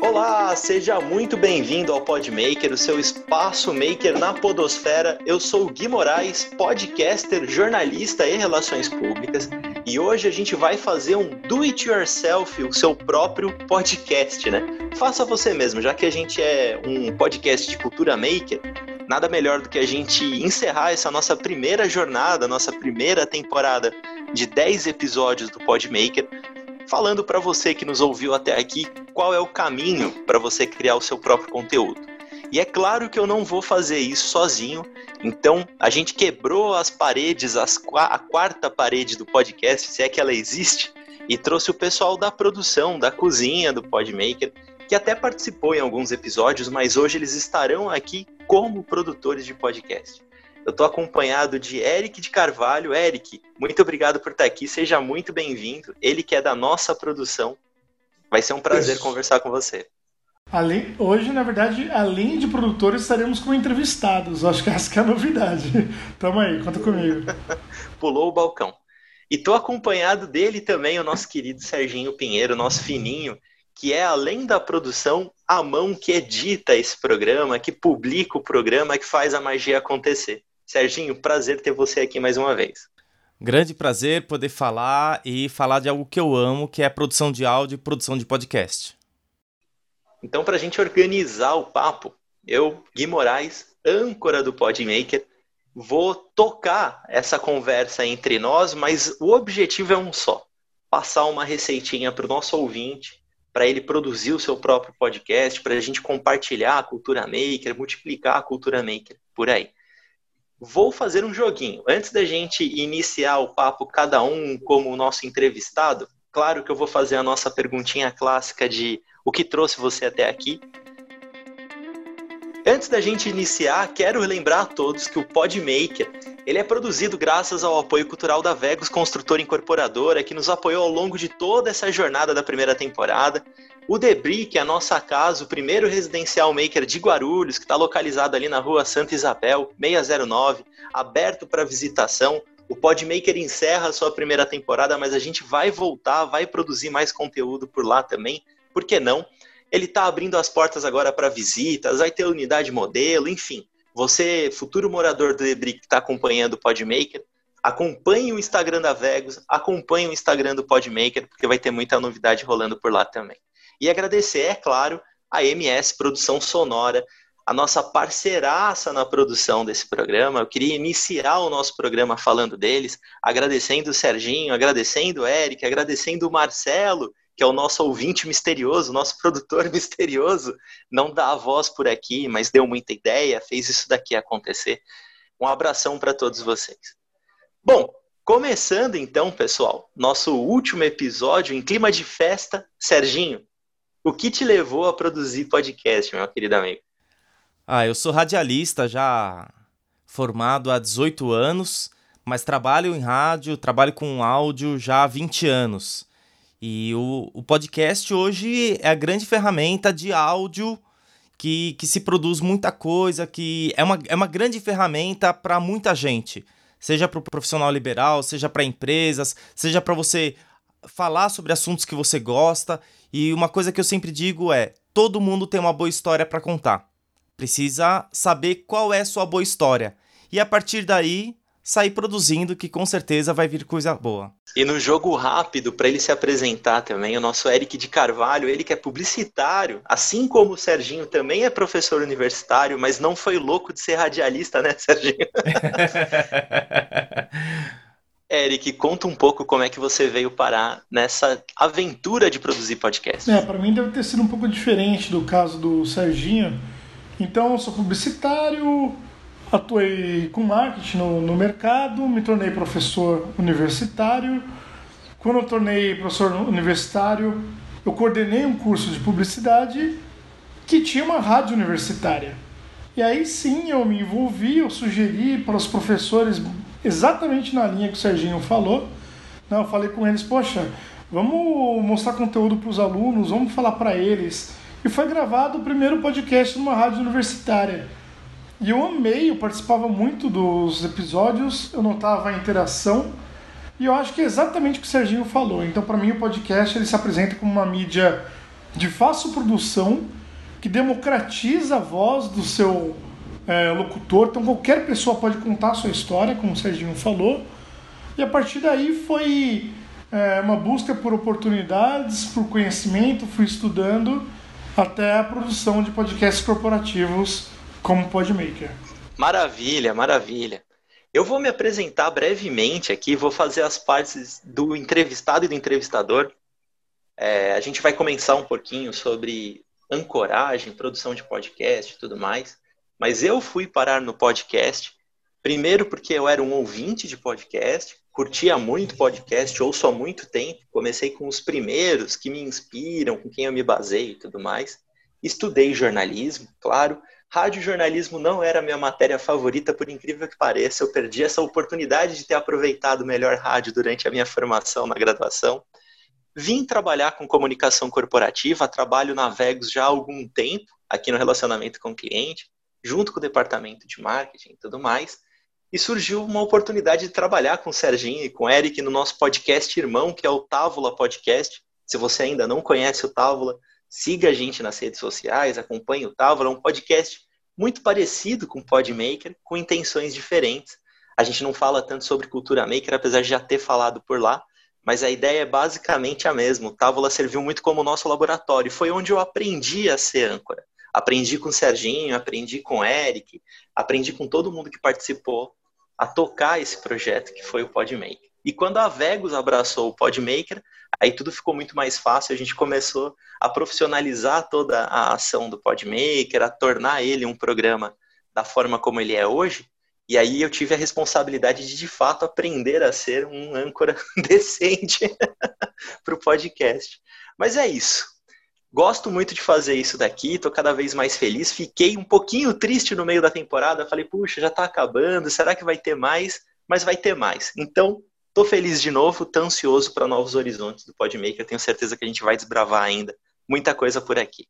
Olá, seja muito bem-vindo ao Podmaker, o seu espaço maker na podosfera. Eu sou o Gui Moraes, podcaster, jornalista e relações públicas, e hoje a gente vai fazer um do it yourself, o seu próprio podcast, né? Faça você mesmo, já que a gente é um podcast de cultura maker, nada melhor do que a gente encerrar essa nossa primeira jornada, nossa primeira temporada de 10 episódios do Podmaker, falando para você que nos ouviu até aqui qual é o caminho para você criar o seu próprio conteúdo. E é claro que eu não vou fazer isso sozinho, então a gente quebrou as paredes, as, a quarta parede do podcast, se é que ela existe, e trouxe o pessoal da produção, da cozinha do Podmaker, que até participou em alguns episódios, mas hoje eles estarão aqui como produtores de podcast. Eu estou acompanhado de Eric de Carvalho. Eric, muito obrigado por estar aqui, seja muito bem-vindo. Ele que é da nossa produção. Vai ser um prazer Isso. conversar com você. Além, hoje, na verdade, além de produtores, estaremos como entrevistados. Acho que essa que é a novidade. Tamo aí, conta comigo. Pulou o balcão. E estou acompanhado dele também, o nosso querido Serginho Pinheiro, nosso fininho, que é além da produção, a mão que edita esse programa, que publica o programa, que faz a magia acontecer. Serginho, prazer ter você aqui mais uma vez. Grande prazer poder falar e falar de algo que eu amo, que é produção de áudio e produção de podcast. Então, para a gente organizar o papo, eu, Gui Moraes, âncora do Podmaker, vou tocar essa conversa entre nós, mas o objetivo é um só: passar uma receitinha para o nosso ouvinte para ele produzir o seu próprio podcast, para a gente compartilhar a cultura maker, multiplicar a cultura maker por aí. Vou fazer um joguinho. Antes da gente iniciar o papo, cada um como o nosso entrevistado, claro que eu vou fazer a nossa perguntinha clássica de o que trouxe você até aqui. Antes da gente iniciar, quero lembrar a todos que o Podmaker ele é produzido graças ao apoio cultural da Vegos Construtora Incorporadora, que nos apoiou ao longo de toda essa jornada da primeira temporada. O Debris, que é a nossa casa, o primeiro residencial maker de Guarulhos, que está localizado ali na rua Santa Isabel, 609, aberto para visitação. O Podmaker encerra a sua primeira temporada, mas a gente vai voltar, vai produzir mais conteúdo por lá também. Por que não? Ele está abrindo as portas agora para visitas, vai ter unidade modelo, enfim. Você, futuro morador do Debris que está acompanhando o Podmaker, acompanhe o Instagram da Vegas, acompanhe o Instagram do Podmaker, porque vai ter muita novidade rolando por lá também. E agradecer, é claro, a MS Produção Sonora, a nossa parceiraça na produção desse programa. Eu queria iniciar o nosso programa falando deles, agradecendo o Serginho, agradecendo o Eric, agradecendo o Marcelo, que é o nosso ouvinte misterioso, nosso produtor misterioso, não dá a voz por aqui, mas deu muita ideia, fez isso daqui acontecer. Um abração para todos vocês. Bom, começando então, pessoal, nosso último episódio em clima de festa. Serginho, o que te levou a produzir podcast, meu querido amigo? Ah, eu sou radialista já formado há 18 anos, mas trabalho em rádio, trabalho com áudio já há 20 anos. E o, o podcast hoje é a grande ferramenta de áudio que, que se produz muita coisa, que é uma, é uma grande ferramenta para muita gente. Seja para o profissional liberal, seja para empresas, seja para você falar sobre assuntos que você gosta. E uma coisa que eu sempre digo é: todo mundo tem uma boa história para contar. Precisa saber qual é a sua boa história. E a partir daí, sair produzindo, que com certeza vai vir coisa boa. E no jogo rápido, para ele se apresentar também, o nosso Eric de Carvalho, ele que é publicitário, assim como o Serginho também é professor universitário, mas não foi louco de ser radialista, né, Serginho? Eric, conta um pouco como é que você veio parar nessa aventura de produzir podcast. É, para mim deve ter sido um pouco diferente do caso do Serginho. Então, sou publicitário, Atuei com marketing no, no mercado, me tornei professor universitário. Quando eu tornei professor universitário, eu coordenei um curso de publicidade que tinha uma rádio universitária. E aí sim eu me envolvi, eu sugeri para os professores, exatamente na linha que o Serginho falou. Né? Eu falei com eles, poxa, vamos mostrar conteúdo para os alunos, vamos falar para eles. E foi gravado o primeiro podcast numa rádio universitária. E eu amei, eu participava muito dos episódios, eu notava a interação. E eu acho que é exatamente o que o Serginho falou. Então, para mim, o podcast ele se apresenta como uma mídia de fácil produção que democratiza a voz do seu é, locutor. Então, qualquer pessoa pode contar a sua história, como o Serginho falou. E a partir daí foi é, uma busca por oportunidades, por conhecimento, fui estudando até a produção de podcasts corporativos como Podmaker. Maravilha, maravilha. Eu vou me apresentar brevemente aqui, vou fazer as partes do entrevistado e do entrevistador. É, a gente vai começar um pouquinho sobre ancoragem, produção de podcast e tudo mais. Mas eu fui parar no podcast, primeiro porque eu era um ouvinte de podcast, curtia muito podcast, ouço há muito tempo. Comecei com os primeiros que me inspiram, com quem eu me baseio e tudo mais. Estudei jornalismo, claro, Rádio-jornalismo não era a minha matéria favorita, por incrível que pareça. Eu perdi essa oportunidade de ter aproveitado melhor rádio durante a minha formação na graduação. Vim trabalhar com comunicação corporativa, trabalho na Vegos já há algum tempo, aqui no relacionamento com o cliente, junto com o departamento de marketing e tudo mais. E surgiu uma oportunidade de trabalhar com o Serginho e com o Eric no nosso podcast irmão, que é o Távola Podcast. Se você ainda não conhece o Távola, Siga a gente nas redes sociais, acompanhe o Távola, é um podcast muito parecido com o Podmaker, com intenções diferentes. A gente não fala tanto sobre cultura maker, apesar de já ter falado por lá, mas a ideia é basicamente a mesma. O Távola serviu muito como nosso laboratório, foi onde eu aprendi a ser âncora. Aprendi com o Serginho, aprendi com o Eric, aprendi com todo mundo que participou a tocar esse projeto que foi o Podmaker. E quando a Vegas abraçou o Podmaker, aí tudo ficou muito mais fácil, a gente começou a profissionalizar toda a ação do Podmaker, a tornar ele um programa da forma como ele é hoje. E aí eu tive a responsabilidade de, de fato, aprender a ser um âncora decente para o podcast. Mas é isso. Gosto muito de fazer isso daqui, tô cada vez mais feliz. Fiquei um pouquinho triste no meio da temporada, falei, puxa, já tá acabando, será que vai ter mais? Mas vai ter mais. Então, Tô feliz de novo, tô ansioso para novos horizontes do Podmaker. Tenho certeza que a gente vai desbravar ainda muita coisa por aqui.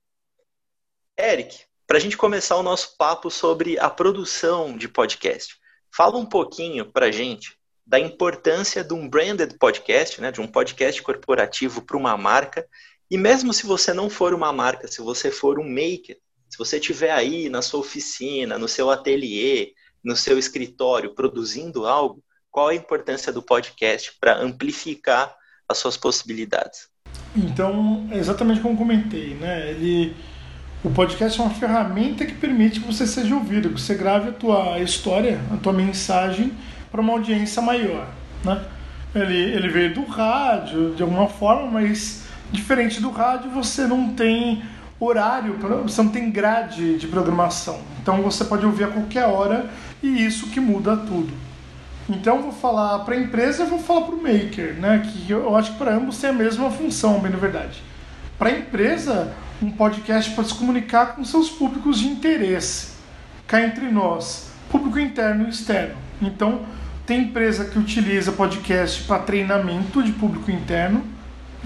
Eric, para a gente começar o nosso papo sobre a produção de podcast, fala um pouquinho para gente da importância de um branded podcast, né, de um podcast corporativo para uma marca. E mesmo se você não for uma marca, se você for um maker, se você estiver aí na sua oficina, no seu ateliê, no seu escritório produzindo algo, qual a importância do podcast para amplificar as suas possibilidades? Então, é exatamente como comentei, né? Ele, o podcast é uma ferramenta que permite que você seja ouvido, que você grave a tua história, a tua mensagem para uma audiência maior, né? Ele, ele veio do rádio de alguma forma, mas diferente do rádio, você não tem horário, você não tem grade de programação. Então você pode ouvir a qualquer hora e isso que muda tudo. Então vou falar para a empresa e vou falar para o maker, né? Que eu acho que para ambos tem a mesma função, bem na verdade. Para a empresa, um podcast pode se comunicar com seus públicos de interesse, cá entre nós, público interno e externo. Então, tem empresa que utiliza podcast para treinamento de público interno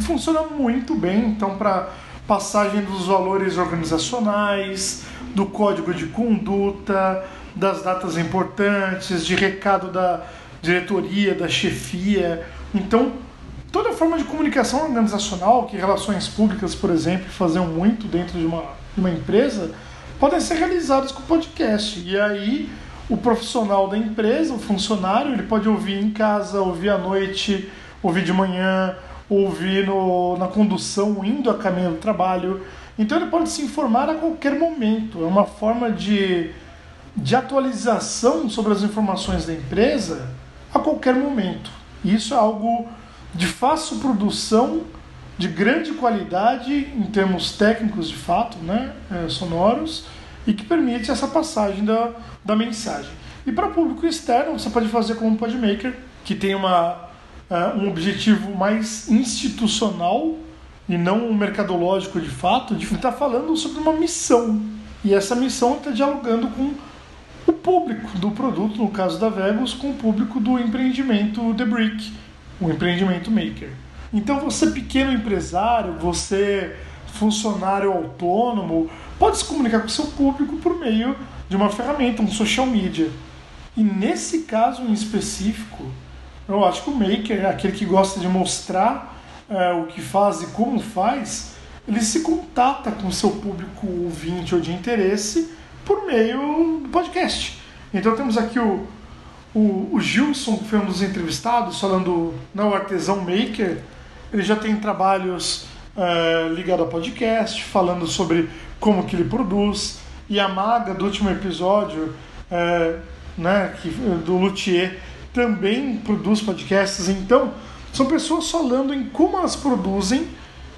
funciona muito bem. Então, para passagem dos valores organizacionais, do código de conduta, das datas importantes, de recado da diretoria, da chefia. Então, toda forma de comunicação organizacional, que relações públicas, por exemplo, faziam muito dentro de uma, de uma empresa, podem ser realizadas com podcast. E aí, o profissional da empresa, o funcionário, ele pode ouvir em casa, ouvir à noite, ouvir de manhã, ouvir no, na condução, indo a caminho do trabalho. Então, ele pode se informar a qualquer momento. É uma forma de de atualização sobre as informações da empresa a qualquer momento. Isso é algo de fácil produção, de grande qualidade em termos técnicos de fato, né, é, sonoros, e que permite essa passagem da, da mensagem. E para público externo, você pode fazer como um Podmaker, que tem uma, uh, um objetivo mais institucional e não um mercadológico de fato, de estar falando sobre uma missão. E essa missão está dialogando com o público do produto, no caso da Vegos, com o público do empreendimento The Brick, o empreendimento maker. Então você pequeno empresário, você funcionário autônomo, pode se comunicar com o seu público por meio de uma ferramenta, um social media. E nesse caso em específico, Eu acho que o maker, aquele que gosta de mostrar é, o que faz e como faz, ele se contata com o seu público ouvinte ou de interesse por meio do podcast. Então temos aqui o, o, o Gilson, que foi um dos entrevistados, falando não artesão maker. Ele já tem trabalhos é, ligados a podcast, falando sobre como que ele produz. E a Maga, do último episódio, é, né, que, do Luthier, também produz podcasts. Então, são pessoas falando em como elas produzem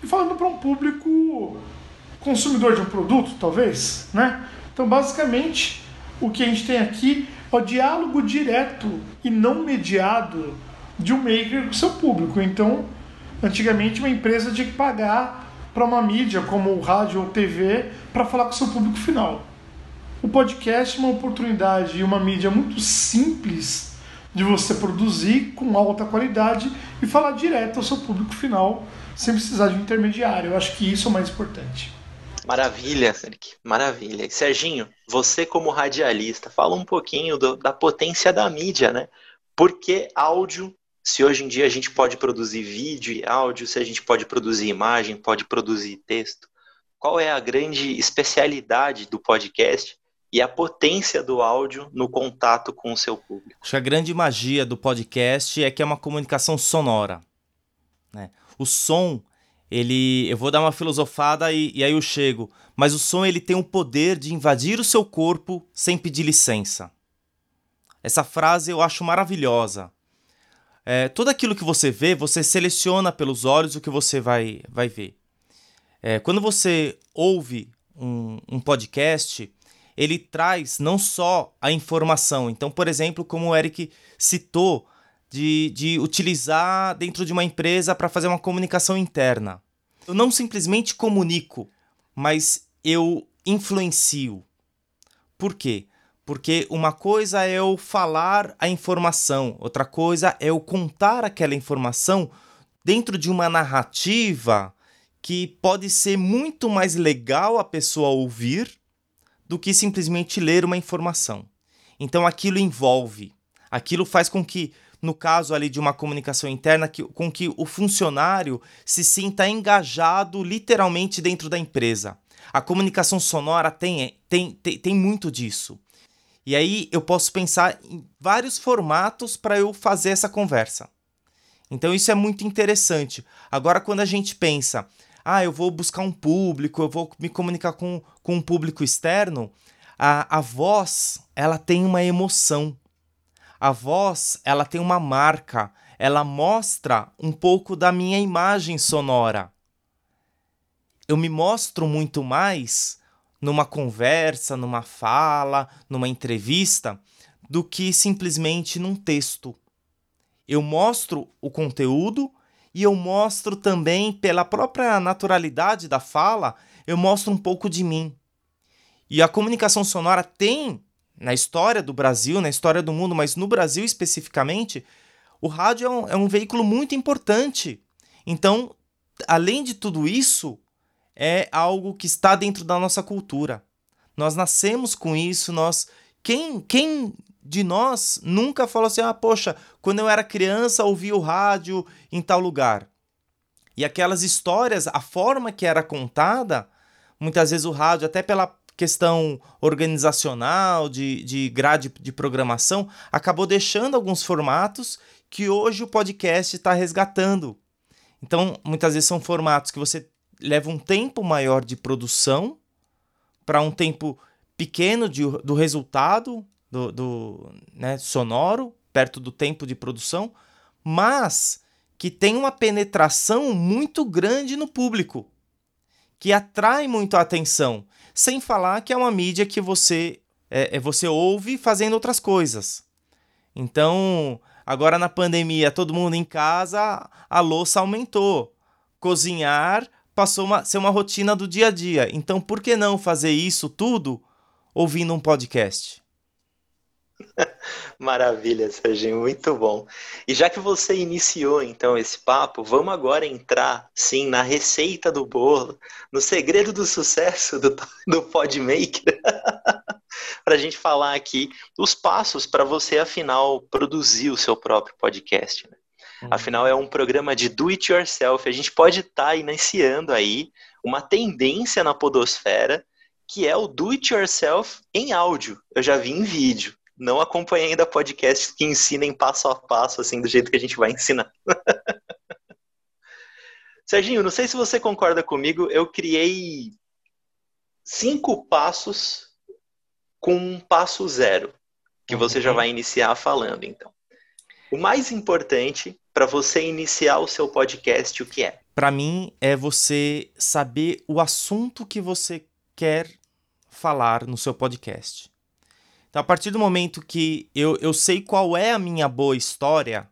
e falando para um público consumidor de um produto, talvez, né? Então, basicamente, o que a gente tem aqui é o diálogo direto e não mediado de um maker com seu público. Então, antigamente, uma empresa tinha que pagar para uma mídia como o rádio ou TV para falar com seu público final. O podcast é uma oportunidade e uma mídia muito simples de você produzir com alta qualidade e falar direto ao seu público final sem precisar de um intermediário. Eu acho que isso é o mais importante. Maravilha, Eric. Maravilha. E Serginho, você como radialista, fala um pouquinho do, da potência da mídia, né? Por que áudio, se hoje em dia a gente pode produzir vídeo e áudio, se a gente pode produzir imagem, pode produzir texto, qual é a grande especialidade do podcast e a potência do áudio no contato com o seu público? Acho que a grande magia do podcast é que é uma comunicação sonora. Né? O som ele eu vou dar uma filosofada e, e aí eu chego mas o som ele tem o poder de invadir o seu corpo sem pedir licença essa frase eu acho maravilhosa é, tudo aquilo que você vê você seleciona pelos olhos o que você vai vai ver é, quando você ouve um, um podcast ele traz não só a informação então por exemplo como o Eric citou de, de utilizar dentro de uma empresa para fazer uma comunicação interna. Eu não simplesmente comunico, mas eu influencio. Por quê? Porque uma coisa é eu falar a informação, outra coisa é eu contar aquela informação dentro de uma narrativa que pode ser muito mais legal a pessoa ouvir do que simplesmente ler uma informação. Então aquilo envolve, aquilo faz com que no caso ali de uma comunicação interna, que, com que o funcionário se sinta engajado literalmente dentro da empresa. A comunicação sonora tem, tem, tem, tem muito disso. E aí eu posso pensar em vários formatos para eu fazer essa conversa. Então isso é muito interessante. Agora, quando a gente pensa, ah, eu vou buscar um público, eu vou me comunicar com, com um público externo, a, a voz ela tem uma emoção. A voz, ela tem uma marca, ela mostra um pouco da minha imagem sonora. Eu me mostro muito mais numa conversa, numa fala, numa entrevista, do que simplesmente num texto. Eu mostro o conteúdo e eu mostro também, pela própria naturalidade da fala, eu mostro um pouco de mim. E a comunicação sonora tem na história do Brasil, na história do mundo, mas no Brasil especificamente, o rádio é um, é um veículo muito importante. Então, além de tudo isso, é algo que está dentro da nossa cultura. Nós nascemos com isso, nós quem quem de nós nunca falou assim: "Ah, poxa, quando eu era criança ouvi o rádio em tal lugar". E aquelas histórias, a forma que era contada, muitas vezes o rádio até pela questão organizacional, de, de grade de programação, acabou deixando alguns formatos que hoje o podcast está resgatando. Então, muitas vezes são formatos que você leva um tempo maior de produção para um tempo pequeno de, do resultado do, do né, sonoro, perto do tempo de produção, mas que tem uma penetração muito grande no público, que atrai muito a atenção. Sem falar que é uma mídia que você é, é, você ouve fazendo outras coisas. Então, agora na pandemia, todo mundo em casa, a louça aumentou. Cozinhar passou a ser uma rotina do dia a dia. Então, por que não fazer isso tudo ouvindo um podcast? Maravilha, Serginho, muito bom. E já que você iniciou então esse papo, vamos agora entrar sim na receita do bolo, no segredo do sucesso do, do Podmaker, para a gente falar aqui os passos para você, afinal, produzir o seu próprio podcast. Né? Uhum. Afinal, é um programa de do it yourself. A gente pode estar tá iniciando aí uma tendência na podosfera que é o do it yourself em áudio. Eu já vi em vídeo. Não acompanhei ainda podcasts que ensinem passo a passo, assim, do jeito que a gente vai ensinar. Serginho, não sei se você concorda comigo, eu criei cinco passos com um passo zero, que você já uhum. vai iniciar falando, então. O mais importante para você iniciar o seu podcast, o que é? Para mim, é você saber o assunto que você quer falar no seu podcast. Então, a partir do momento que eu, eu sei qual é a minha boa história,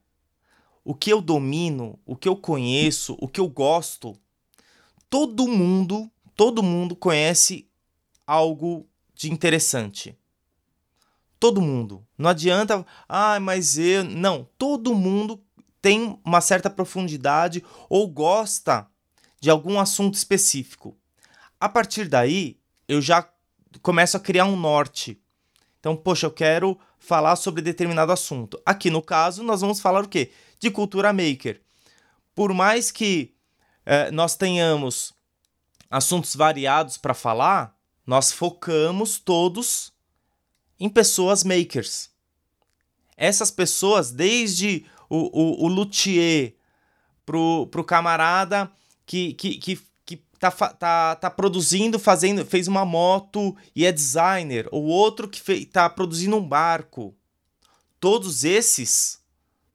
o que eu domino, o que eu conheço, o que eu gosto, todo mundo, todo mundo conhece algo de interessante. Todo mundo. Não adianta, ah, mas eu. Não, todo mundo tem uma certa profundidade ou gosta de algum assunto específico. A partir daí, eu já começo a criar um norte. Então, poxa, eu quero falar sobre determinado assunto. Aqui no caso, nós vamos falar o quê? De cultura maker. Por mais que eh, nós tenhamos assuntos variados para falar, nós focamos todos em pessoas makers. Essas pessoas, desde o, o, o luthier pro, pro camarada que, que, que tá, tá, tá produzindo, fazendo, fez uma moto e é designer, ou outro que fez, tá produzindo um barco. Todos esses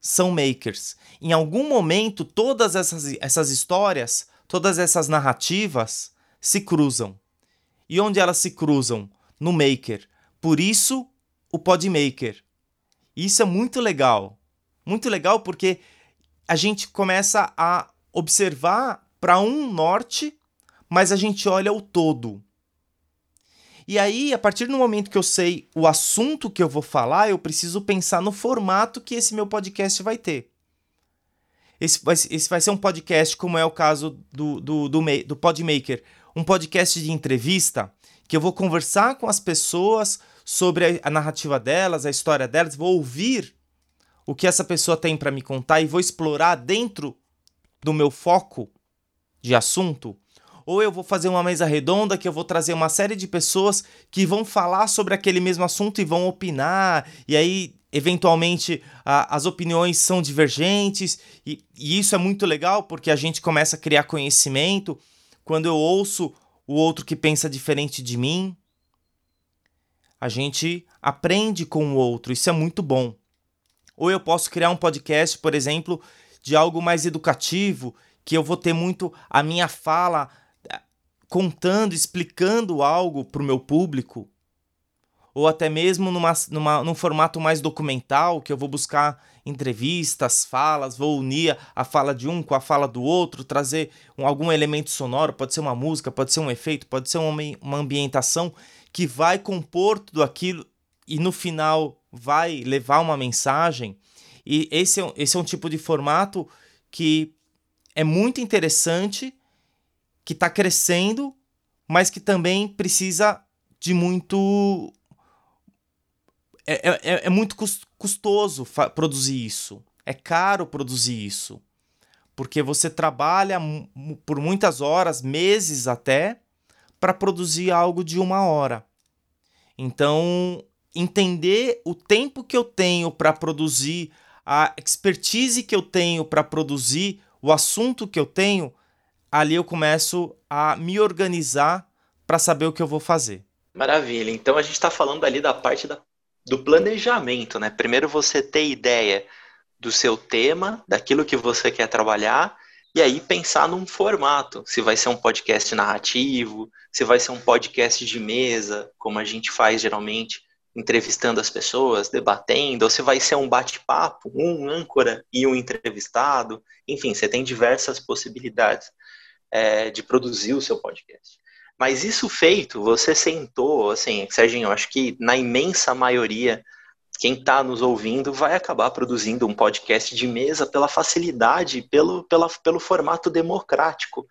são makers. Em algum momento, todas essas, essas histórias, todas essas narrativas se cruzam. E onde elas se cruzam? No maker. Por isso, o podmaker. Isso é muito legal. Muito legal porque a gente começa a observar para um norte mas a gente olha o todo. E aí, a partir do momento que eu sei o assunto que eu vou falar, eu preciso pensar no formato que esse meu podcast vai ter. Esse vai, esse vai ser um podcast, como é o caso do, do, do, do Podmaker, um podcast de entrevista, que eu vou conversar com as pessoas sobre a, narrativa delas, a história delas, vou ouvir o que essa pessoa tem para me contar e vou explorar dentro do meu foco de assunto ou eu vou fazer uma mesa redonda que eu vou trazer uma série de pessoas que vão falar sobre aquele mesmo assunto e vão opinar, e aí eventualmente a, as opiniões são divergentes, e, e isso é muito legal porque a gente começa a criar conhecimento quando eu ouço o outro que pensa diferente de mim. A gente aprende com o outro, isso é muito bom. Ou eu posso criar um podcast, por exemplo, de algo mais educativo, que eu vou ter muito a minha fala contando, explicando algo para o meu público, ou até mesmo numa, numa, num formato mais documental, que eu vou buscar entrevistas, falas, vou unir a fala de um com a fala do outro, trazer um, algum elemento sonoro, pode ser uma música, pode ser um efeito, pode ser uma, uma ambientação que vai compor tudo aquilo e no final vai levar uma mensagem. E esse é, esse é um tipo de formato que é muito interessante que está crescendo, mas que também precisa de muito. É, é, é, é muito custoso produzir isso. É caro produzir isso. Porque você trabalha por muitas horas, meses até, para produzir algo de uma hora. Então, entender o tempo que eu tenho para produzir, a expertise que eu tenho para produzir, o assunto que eu tenho, ali eu começo a me organizar para saber o que eu vou fazer. Maravilha. Então a gente está falando ali da parte da, do planejamento, né? Primeiro você ter ideia do seu tema, daquilo que você quer trabalhar, e aí pensar num formato. Se vai ser um podcast narrativo, se vai ser um podcast de mesa, como a gente faz geralmente, entrevistando as pessoas, debatendo, ou se vai ser um bate-papo, um âncora e um entrevistado. Enfim, você tem diversas possibilidades é, de produzir o seu podcast. Mas isso feito, você sentou, assim, Serginho, eu acho que na imensa maioria, quem está nos ouvindo vai acabar produzindo um podcast de mesa pela facilidade, pelo, pela, pelo formato democrático.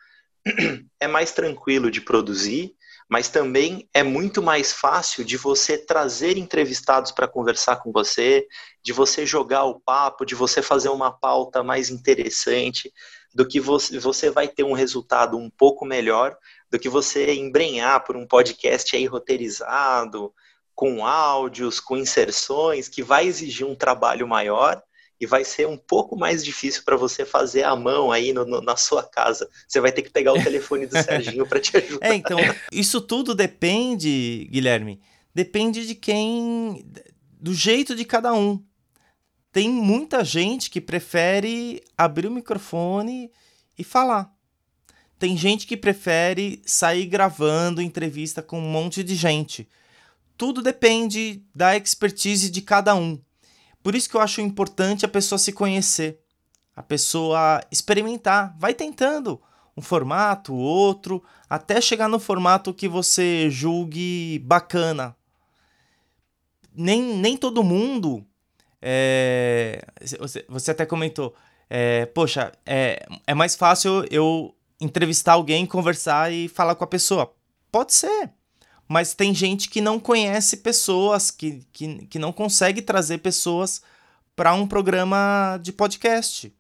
É mais tranquilo de produzir, mas também é muito mais fácil de você trazer entrevistados para conversar com você, de você jogar o papo, de você fazer uma pauta mais interessante, do que você, você vai ter um resultado um pouco melhor do que você embrenhar por um podcast aí roteirizado, com áudios, com inserções, que vai exigir um trabalho maior e vai ser um pouco mais difícil para você fazer a mão aí no, no, na sua casa. Você vai ter que pegar o telefone do Serginho para te ajudar. É, então, isso tudo depende, Guilherme, depende de quem, do jeito de cada um. Tem muita gente que prefere abrir o microfone e falar. Tem gente que prefere sair gravando entrevista com um monte de gente tudo depende da expertise de cada um. Por isso que eu acho importante a pessoa se conhecer, a pessoa experimentar, vai tentando um formato, outro, até chegar no formato que você julgue bacana. Nem, nem todo mundo. É, você, até comentou, é, poxa, é, é mais fácil eu entrevistar alguém, conversar e falar com a pessoa. Pode ser mas tem gente que não conhece pessoas, que, que, que não consegue trazer pessoas para um programa de podcast.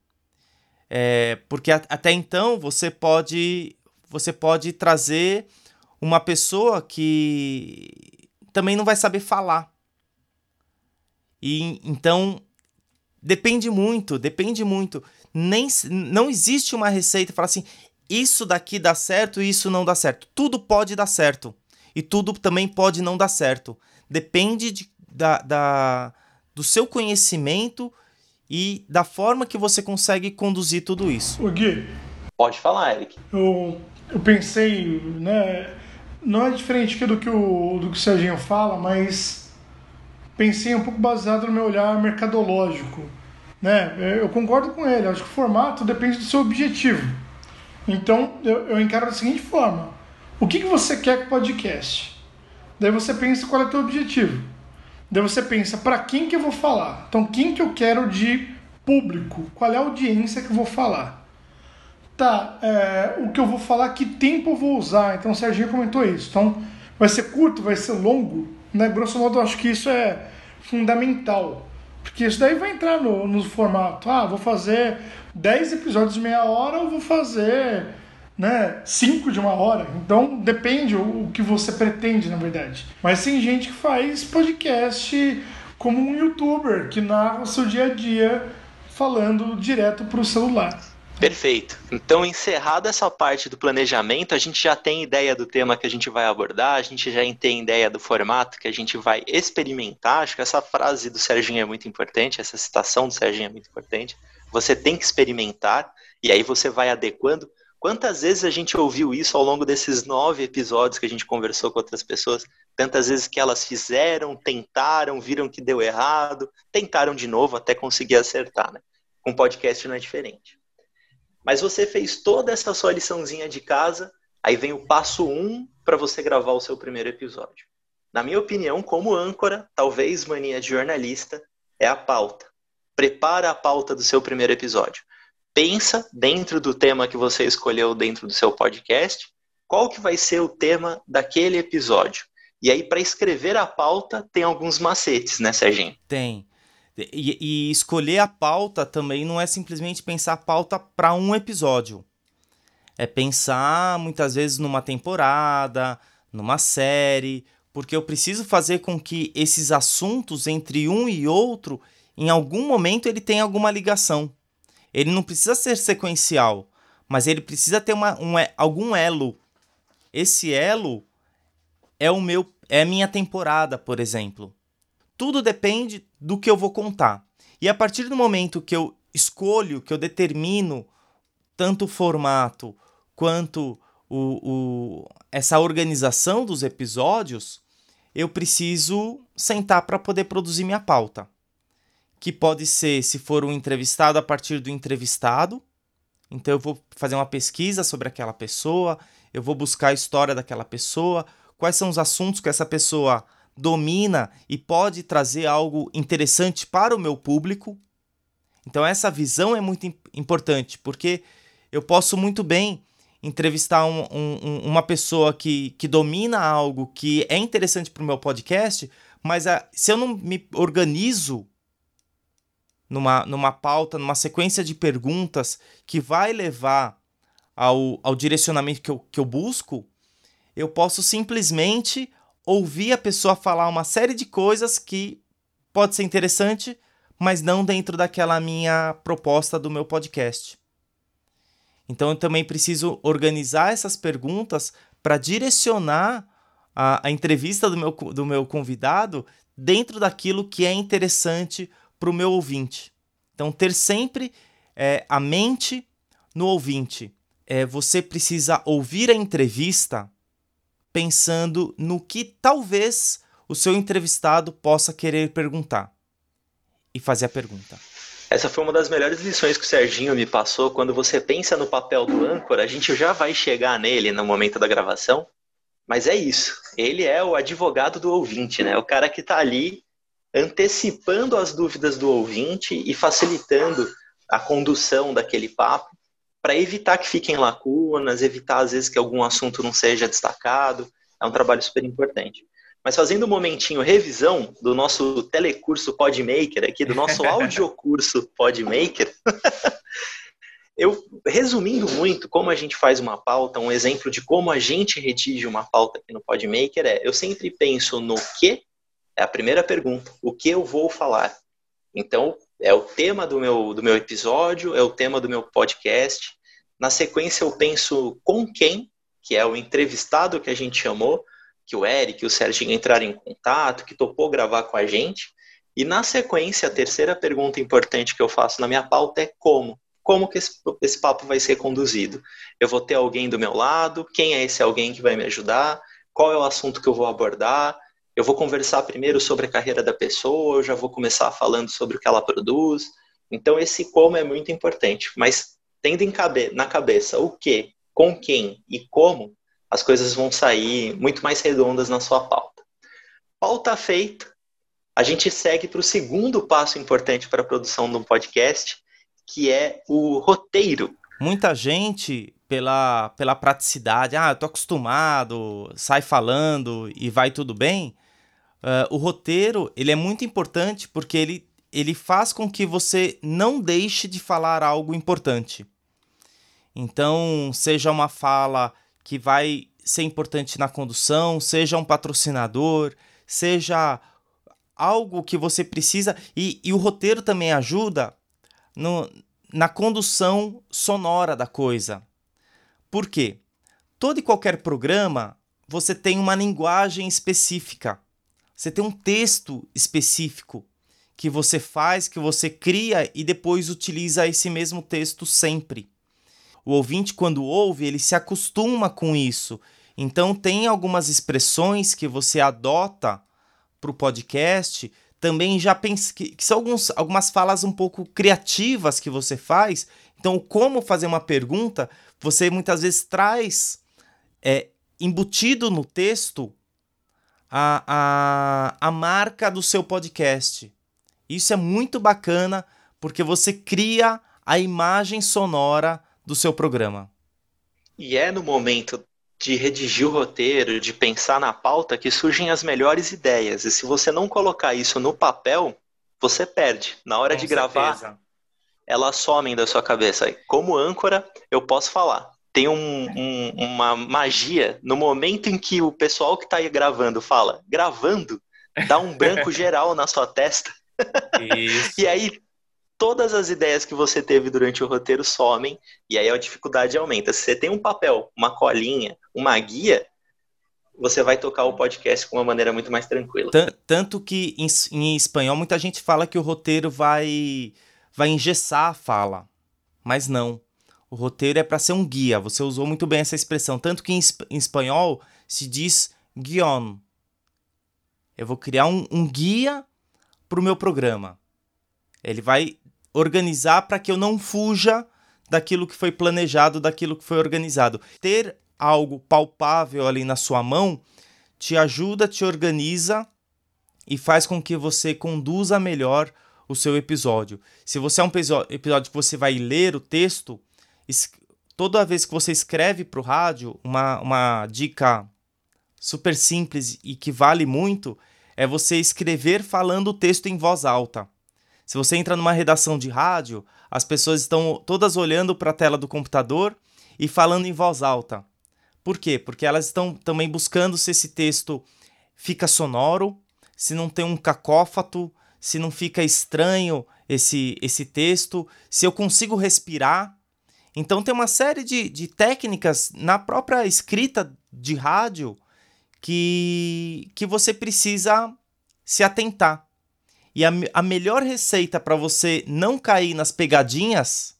É, porque a, até então você pode você pode trazer uma pessoa que também não vai saber falar. E então depende muito, depende muito. Nem não existe uma receita para assim, isso daqui dá certo, isso não dá certo. Tudo pode dar certo e tudo também pode não dar certo. Depende de, da, da, do seu conhecimento e da forma que você consegue conduzir tudo isso. O Gui. Pode falar, Eric. Eu, eu pensei, né? Não é diferente do que o, do que o Serginho fala, mas pensei um pouco baseado no meu olhar mercadológico. Né? Eu concordo com ele, acho que o formato depende do seu objetivo. Então eu, encaro da seguinte forma: o que, que você quer com o podcast? Daí você pensa qual é o teu objetivo. Daí você pensa para quem que eu vou falar. Então quem que eu quero de público? Qual é a audiência que eu vou falar? Tá, é, o que eu vou falar, que tempo eu vou usar? Então o Serginho comentou isso. Então vai ser curto, vai ser longo? Né? Grosso modo, eu acho que isso é fundamental. Porque isso daí vai entrar no, no formato. Ah, vou fazer 10 episódios de meia hora ou vou fazer né, cinco de uma hora. Então depende o, o que você pretende, na verdade. Mas tem gente que faz podcast como um youtuber que narra o seu dia a dia falando direto para o celular. Perfeito. Então, encerrada essa parte do planejamento, a gente já tem ideia do tema que a gente vai abordar, a gente já tem ideia do formato que a gente vai experimentar. Acho que essa frase do Serginho é muito importante, essa citação do Serginho é muito importante. Você tem que experimentar, e aí você vai adequando. Quantas vezes a gente ouviu isso ao longo desses nove episódios que a gente conversou com outras pessoas? Tantas vezes que elas fizeram, tentaram, viram que deu errado, tentaram de novo até conseguir acertar, né? Com podcast não é diferente. Mas você fez toda essa sua liçãozinha de casa, aí vem o passo um para você gravar o seu primeiro episódio. Na minha opinião, como âncora, talvez mania de jornalista, é a pauta. Prepara a pauta do seu primeiro episódio pensa dentro do tema que você escolheu dentro do seu podcast, qual que vai ser o tema daquele episódio. E aí, para escrever a pauta, tem alguns macetes, né, Serginho? Tem. E, e escolher a pauta também não é simplesmente pensar a pauta para um episódio. É pensar muitas vezes numa temporada, numa série, porque eu preciso fazer com que esses assuntos entre um e outro, em algum momento, ele tenha alguma ligação. Ele não precisa ser sequencial, mas ele precisa ter uma, um, algum elo. Esse elo é o meu, é a minha temporada, por exemplo. Tudo depende do que eu vou contar. E a partir do momento que eu escolho, que eu determino tanto o formato quanto o, o, essa organização dos episódios, eu preciso sentar para poder produzir minha pauta que pode ser, se for um entrevistado, a partir do entrevistado. Então eu vou fazer uma pesquisa sobre aquela pessoa, eu vou buscar a história daquela pessoa, quais são os assuntos que essa pessoa domina e pode trazer algo interessante para o meu público. Então essa visão é muito importante, porque eu posso muito bem entrevistar um, um, uma pessoa que, que domina algo que é interessante para o meu podcast, mas a, se eu não me organizo numa, numa pauta, numa sequência de perguntas que vai levar ao, ao direcionamento que eu, que eu busco, eu posso simplesmente ouvir a pessoa falar uma série de coisas que pode ser interessante, mas não dentro daquela minha proposta do meu podcast. Então eu também preciso organizar essas perguntas para direcionar a, a, entrevista do meu, do meu convidado dentro daquilo que é interessante para o meu ouvinte. Então, ter sempre é, a mente no ouvinte. É, você precisa ouvir a entrevista pensando no que talvez o seu entrevistado possa querer perguntar e fazer a pergunta. Essa foi uma das melhores lições que o Serginho me passou. Quando você pensa no papel do âncora, a gente já vai chegar nele no momento da gravação. Mas é isso. Ele é o advogado do ouvinte, né? O cara que está ali antecipando as dúvidas do ouvinte e facilitando a condução daquele papo para evitar que fiquem lacunas, evitar às vezes que algum assunto não seja destacado. É um trabalho super importante. Mas fazendo um momentinho revisão do nosso telecurso Podmaker aqui, do nosso audiocurso Podmaker, eu resumindo muito como a gente faz uma pauta, um exemplo de como a gente redige uma pauta aqui no Podmaker é, eu sempre penso no que, é a primeira pergunta, o que eu vou falar. Então, é o tema do meu, do meu episódio, é o tema do meu podcast. Na sequência, eu penso com quem, que é o entrevistado que a gente chamou, que o Eric e o Serginho entraram em contato, que topou gravar com a gente. E na sequência, a terceira pergunta importante que eu faço na minha pauta é como. Como que esse, esse papo vai ser conduzido? Eu vou ter alguém do meu lado? Quem é esse alguém que vai me ajudar? Qual é o assunto que eu vou abordar? Eu vou conversar primeiro sobre a carreira da pessoa, eu já vou começar falando sobre o que ela produz. Então, esse como é muito importante. Mas tendo cabe na cabeça o que, com quem e como, as coisas vão sair muito mais redondas na sua pauta. Pauta feita, a gente segue para o segundo passo importante para a produção de um podcast, que é o roteiro. Muita gente, pela, pela praticidade, ah, eu tô acostumado, sai falando e vai tudo bem. Uh, o roteiro ele é muito importante porque ele, ele faz com que você não deixe de falar algo importante. Então, seja uma fala que vai ser importante na condução, seja um patrocinador, seja algo que você precisa. E, e o roteiro também ajuda no, na condução sonora da coisa. Por quê? Todo e qualquer programa você tem uma linguagem específica. Você tem um texto específico que você faz, que você cria e depois utiliza esse mesmo texto sempre o ouvinte, quando ouve, ele se acostuma com isso. Então, tem algumas expressões que você adota para o podcast, também já pensa que, que, são alguns, algumas falas um pouco criativas que você faz. Então, como fazer uma pergunta, você muitas vezes traz é, embutido no texto a, a, a marca do seu podcast. Isso é muito bacana porque você cria a imagem sonora do seu programa. E é no momento de redigir o roteiro, de pensar na pauta, que surgem as melhores ideias. E se você não colocar isso no papel, você perde. Na hora Com de gravar, certeza. elas somem da sua cabeça. Como âncora, eu posso falar. Tem um, um, uma magia no momento em que o pessoal que está aí gravando fala, gravando, dá um branco geral na sua testa. e aí todas as ideias que você teve durante o roteiro somem e aí a dificuldade aumenta. Se você tem um papel, uma colinha, uma guia, você vai tocar o podcast com uma maneira muito mais tranquila. Tanto que em, em espanhol muita gente fala que o roteiro vai vai engessar a fala, mas não. O roteiro é para ser um guia. Você usou muito bem essa expressão, tanto que em, em espanhol se diz guion. Eu vou criar um, um guia para o meu programa. Ele vai organizar para que eu não fuja daquilo que foi planejado, daquilo que foi organizado. Ter algo palpável ali na sua mão te ajuda, te organiza e faz com que você conduza melhor o seu episódio. Se você é um episódio que você vai ler o texto, toda vez que você escreve para o rádio, uma, uma dica super simples e que vale muito é você escrever falando o texto em voz alta. Se você entra numa redação de rádio, as pessoas estão todas olhando para a tela do computador e falando em voz alta. Por quê? Porque elas estão também buscando se esse texto fica sonoro, se não tem um cacófato, se não fica estranho esse, esse texto, se eu consigo respirar. Então tem uma série de, de técnicas na própria escrita de rádio que, que você precisa se atentar. E a, a melhor receita para você não cair nas pegadinhas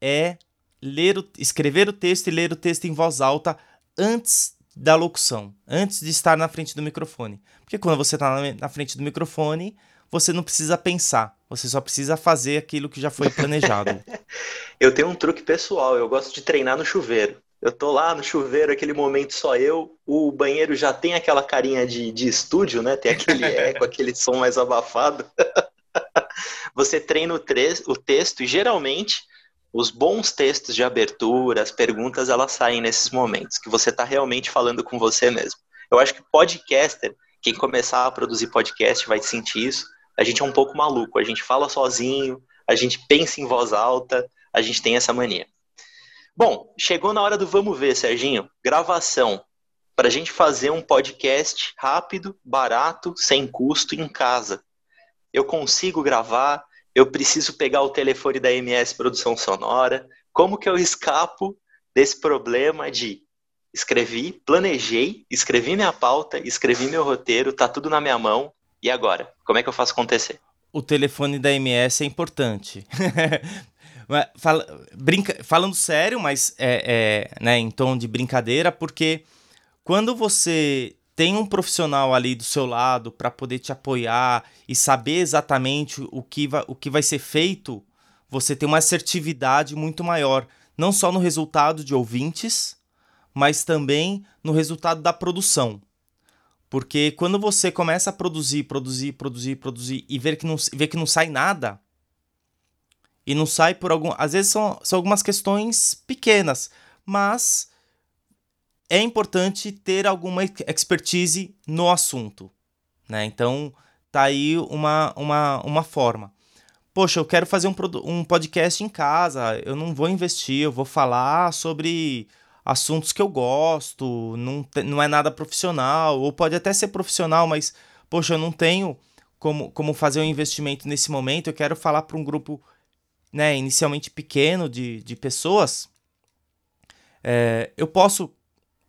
é ler o, escrever o texto e ler o texto em voz alta antes da locução, antes de estar na frente do microfone. Porque quando você está na, na frente do microfone, você não precisa pensar, você só precisa fazer aquilo que já foi planejado. eu tenho um truque pessoal, eu gosto de treinar no chuveiro. Eu tô lá no chuveiro, aquele momento só eu, o banheiro já tem aquela carinha de, de estúdio, né? Tem aquele eco, aquele som mais abafado. você treina o, o texto e geralmente os bons textos de abertura, as perguntas, elas saem nesses momentos, que você está realmente falando com você mesmo. Eu acho que podcaster, quem começar a produzir podcast vai sentir isso. A gente é um pouco maluco, a gente fala sozinho, a gente pensa em voz alta, a gente tem essa mania. Bom, chegou na hora do vamos ver, Serginho. Gravação. Para a gente fazer um podcast rápido, barato, sem custo em casa. Eu consigo gravar, eu preciso pegar o telefone da MS Produção Sonora. Como que eu escapo desse problema de escrevi, planejei, escrevi minha pauta, escrevi meu roteiro, tá tudo na minha mão. E agora? Como é que eu faço acontecer? O telefone da MS é importante. Brinca, falando sério, mas é, é, né, em tom de brincadeira, porque quando você tem um profissional ali do seu lado para poder te apoiar e saber exatamente o que, o que vai ser feito, você tem uma assertividade muito maior, não só no resultado de ouvintes, mas também no resultado da produção. Porque quando você começa a produzir, produzir, produzir, produzir e ver que não, ver que não sai nada, e não sai por algum. Às vezes são, são algumas questões pequenas, mas é importante ter alguma expertise no assunto. Né? Então, tá aí uma, uma, uma forma. Poxa, eu quero fazer um, um podcast em casa, eu não vou investir, eu vou falar sobre assuntos que eu gosto, não, não é nada profissional, ou pode até ser profissional, mas, poxa, eu não tenho como, como fazer um investimento nesse momento, eu quero falar para um grupo né, inicialmente pequeno de, de pessoas, é, eu posso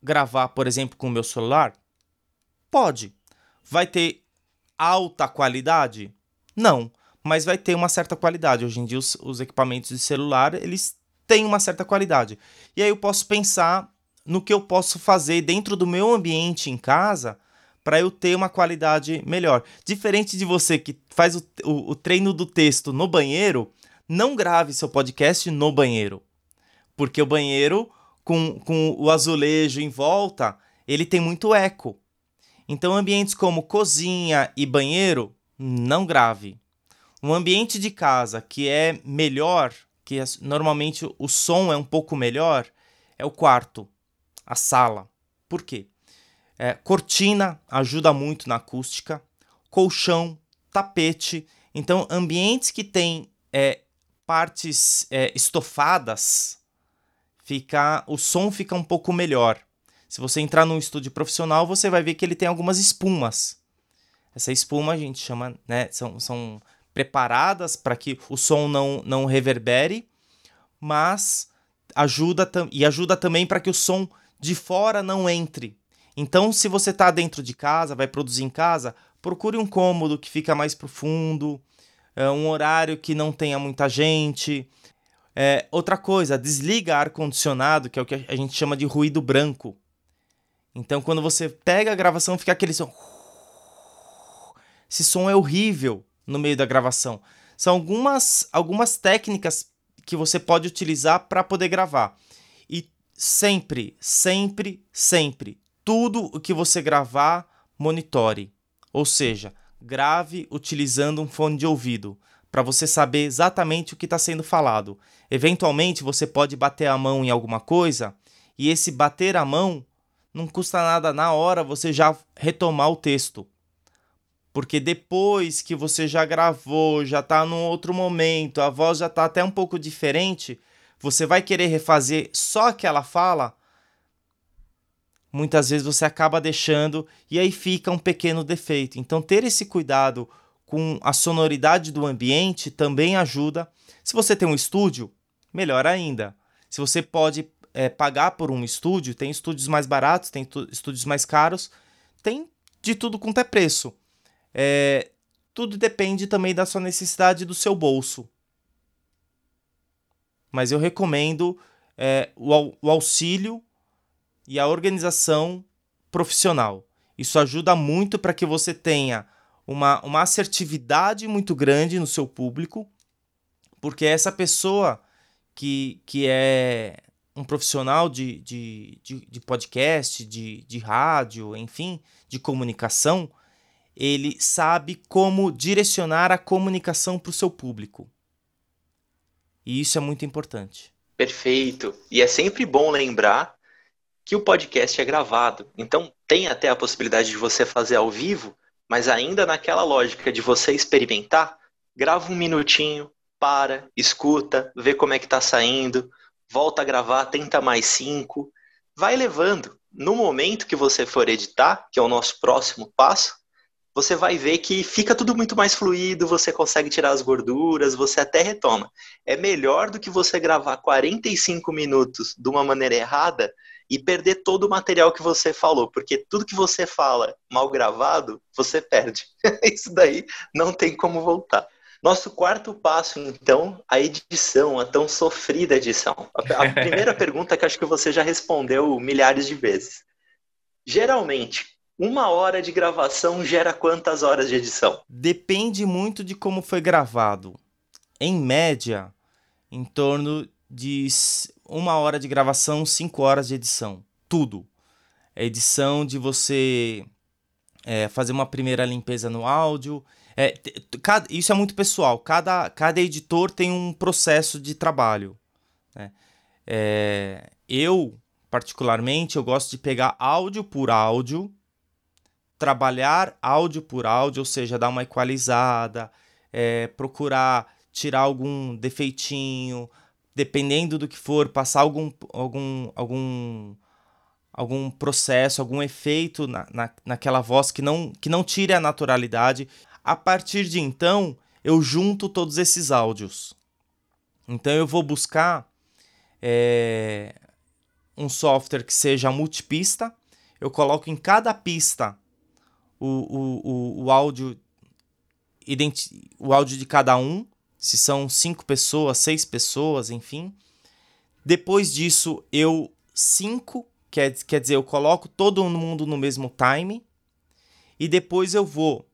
gravar, por exemplo, com o meu celular? Pode. Vai ter alta qualidade? Não, mas vai ter uma certa qualidade. Hoje em dia os, os equipamentos de celular, eles têm uma certa qualidade. E aí eu posso pensar no que eu posso fazer dentro do meu ambiente em casa para eu ter uma qualidade melhor. Diferente de você que faz o, o, o treino do texto no banheiro, não grave seu podcast no banheiro. Porque o banheiro, com, com o azulejo em volta, ele tem muito eco. Então, ambientes como cozinha e banheiro, não grave. Um ambiente de casa que é melhor, que é, normalmente o som é um pouco melhor, é o quarto, a sala. Por quê? É, cortina ajuda muito na acústica, colchão, tapete. Então, ambientes que têm é, partes é, estofadas, fica o som fica um pouco melhor. Se você entrar num estúdio profissional, você vai ver que ele tem algumas espumas. Essa espuma a gente chama, né, são, são preparadas para que o som não, não reverbere, mas ajuda e ajuda também para que o som de fora não entre. Então, se você está dentro de casa, vai produzir em casa, procure um cômodo que fica mais profundo, é, um horário que não tenha muita gente. É, outra coisa, desliga ar-condicionado, que é o que a gente chama de ruído branco. Então, quando você pega a gravação, fica aquele som. Esse som é horrível no meio da gravação. São algumas, algumas técnicas que você pode utilizar para poder gravar. E sempre, sempre, sempre, tudo o que você gravar, monitore. Ou seja, grave utilizando um fone de ouvido, para você saber exatamente o que está sendo falado. Eventualmente você pode bater a mão em alguma coisa e esse bater a mão não custa nada na hora você já retomar o texto. Porque depois que você já gravou, já está num outro momento, a voz já está até um pouco diferente, você vai querer refazer só aquela fala, muitas vezes você acaba deixando e aí fica um pequeno defeito. Então ter esse cuidado com a sonoridade do ambiente também ajuda. Se você tem um estúdio, melhor ainda. Se você pode é, pagar por um estúdio, tem estúdios mais baratos, tem estúdios mais caros, tem de tudo quanto é preço. É, tudo depende também da sua necessidade do seu bolso. Mas eu recomendo é, o, o auxílio e a organização profissional. Isso ajuda muito para que você tenha uma, uma assertividade muito grande no seu público, porque essa pessoa que, que é um profissional de, de, de, de podcast, de, de rádio, enfim, de comunicação, ele sabe como direcionar a comunicação para o seu público. E isso é muito importante. Perfeito. E é sempre bom lembrar que o podcast é gravado. Então, tem até a possibilidade de você fazer ao vivo, mas ainda naquela lógica de você experimentar, grava um minutinho, para, escuta, vê como é que tá saindo, volta a gravar, tenta mais cinco, vai levando. No momento que você for editar, que é o nosso próximo passo, você vai ver que fica tudo muito mais fluido, você consegue tirar as gorduras, você até retoma. É melhor do que você gravar 45 minutos de uma maneira errada e perder todo o material que você falou, porque tudo que você fala mal gravado, você perde. Isso daí não tem como voltar. Nosso quarto passo, então, a edição, a tão sofrida edição. A primeira pergunta que acho que você já respondeu milhares de vezes. Geralmente, uma hora de gravação gera quantas horas de edição? Depende muito de como foi gravado. Em média, em torno de uma hora de gravação, cinco horas de edição. Tudo. A edição de você é, fazer uma primeira limpeza no áudio. É, cada, isso é muito pessoal. Cada, cada editor tem um processo de trabalho. Né? É, eu, particularmente, eu gosto de pegar áudio por áudio trabalhar áudio por áudio, ou seja, dar uma equalizada, é, procurar tirar algum defeitinho, dependendo do que for, passar algum, algum, algum, algum processo, algum efeito na, na, naquela voz que não, que não tire a naturalidade. A partir de então, eu junto todos esses áudios. Então eu vou buscar é, um software que seja multipista. Eu coloco em cada pista o, o, o, áudio o áudio de cada um, se são cinco pessoas, seis pessoas, enfim. Depois disso, eu cinco, quer, quer dizer, eu coloco todo mundo no mesmo time. E depois eu vou,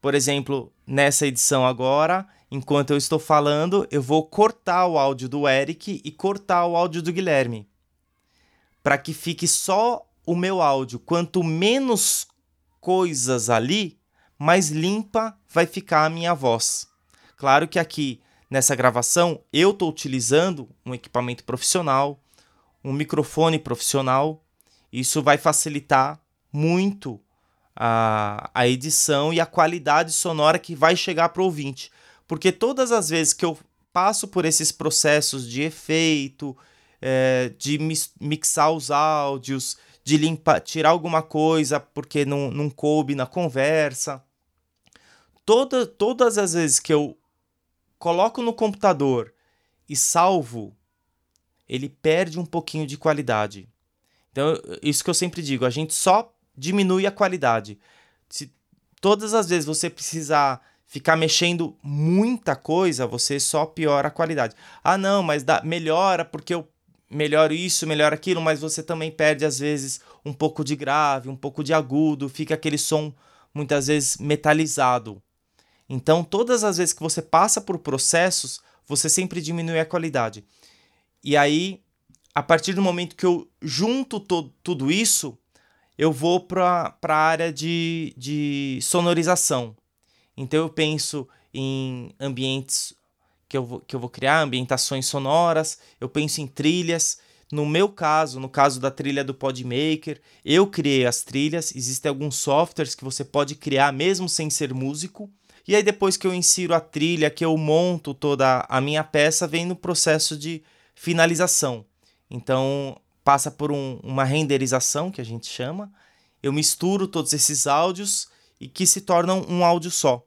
por exemplo, nessa edição agora, enquanto eu estou falando, eu vou cortar o áudio do Eric e cortar o áudio do Guilherme. Para que fique só o meu áudio. Quanto menos coisas ali, mais limpa vai ficar a minha voz. Claro que aqui nessa gravação eu estou utilizando um equipamento profissional, um microfone profissional. Isso vai facilitar muito a, a edição e a qualidade sonora que vai chegar para o ouvinte. Porque todas as vezes que eu passo por esses processos de efeito, é, de mixar os áudios, de limpar, tirar alguma coisa porque não, não coube na conversa. Toda, todas as vezes que eu coloco no computador e salvo, ele perde um pouquinho de qualidade. Então, isso que eu sempre digo, a gente só diminui a qualidade. Se todas as vezes você precisar ficar mexendo muita coisa, você só piora a qualidade. Ah, não, mas dá, melhora porque eu melhor isso, melhor aquilo, mas você também perde às vezes um pouco de grave, um pouco de agudo, fica aquele som muitas vezes metalizado. Então, todas as vezes que você passa por processos, você sempre diminui a qualidade. E aí, a partir do momento que eu junto to tudo isso, eu vou para a área de, de sonorização. Então, eu penso em ambientes que eu, vou, que eu vou criar, ambientações sonoras, eu penso em trilhas. No meu caso, no caso da trilha do Podmaker, eu criei as trilhas. Existem alguns softwares que você pode criar mesmo sem ser músico. E aí, depois que eu insiro a trilha, que eu monto toda a minha peça, vem no processo de finalização. Então, passa por um, uma renderização, que a gente chama. Eu misturo todos esses áudios e que se tornam um áudio só.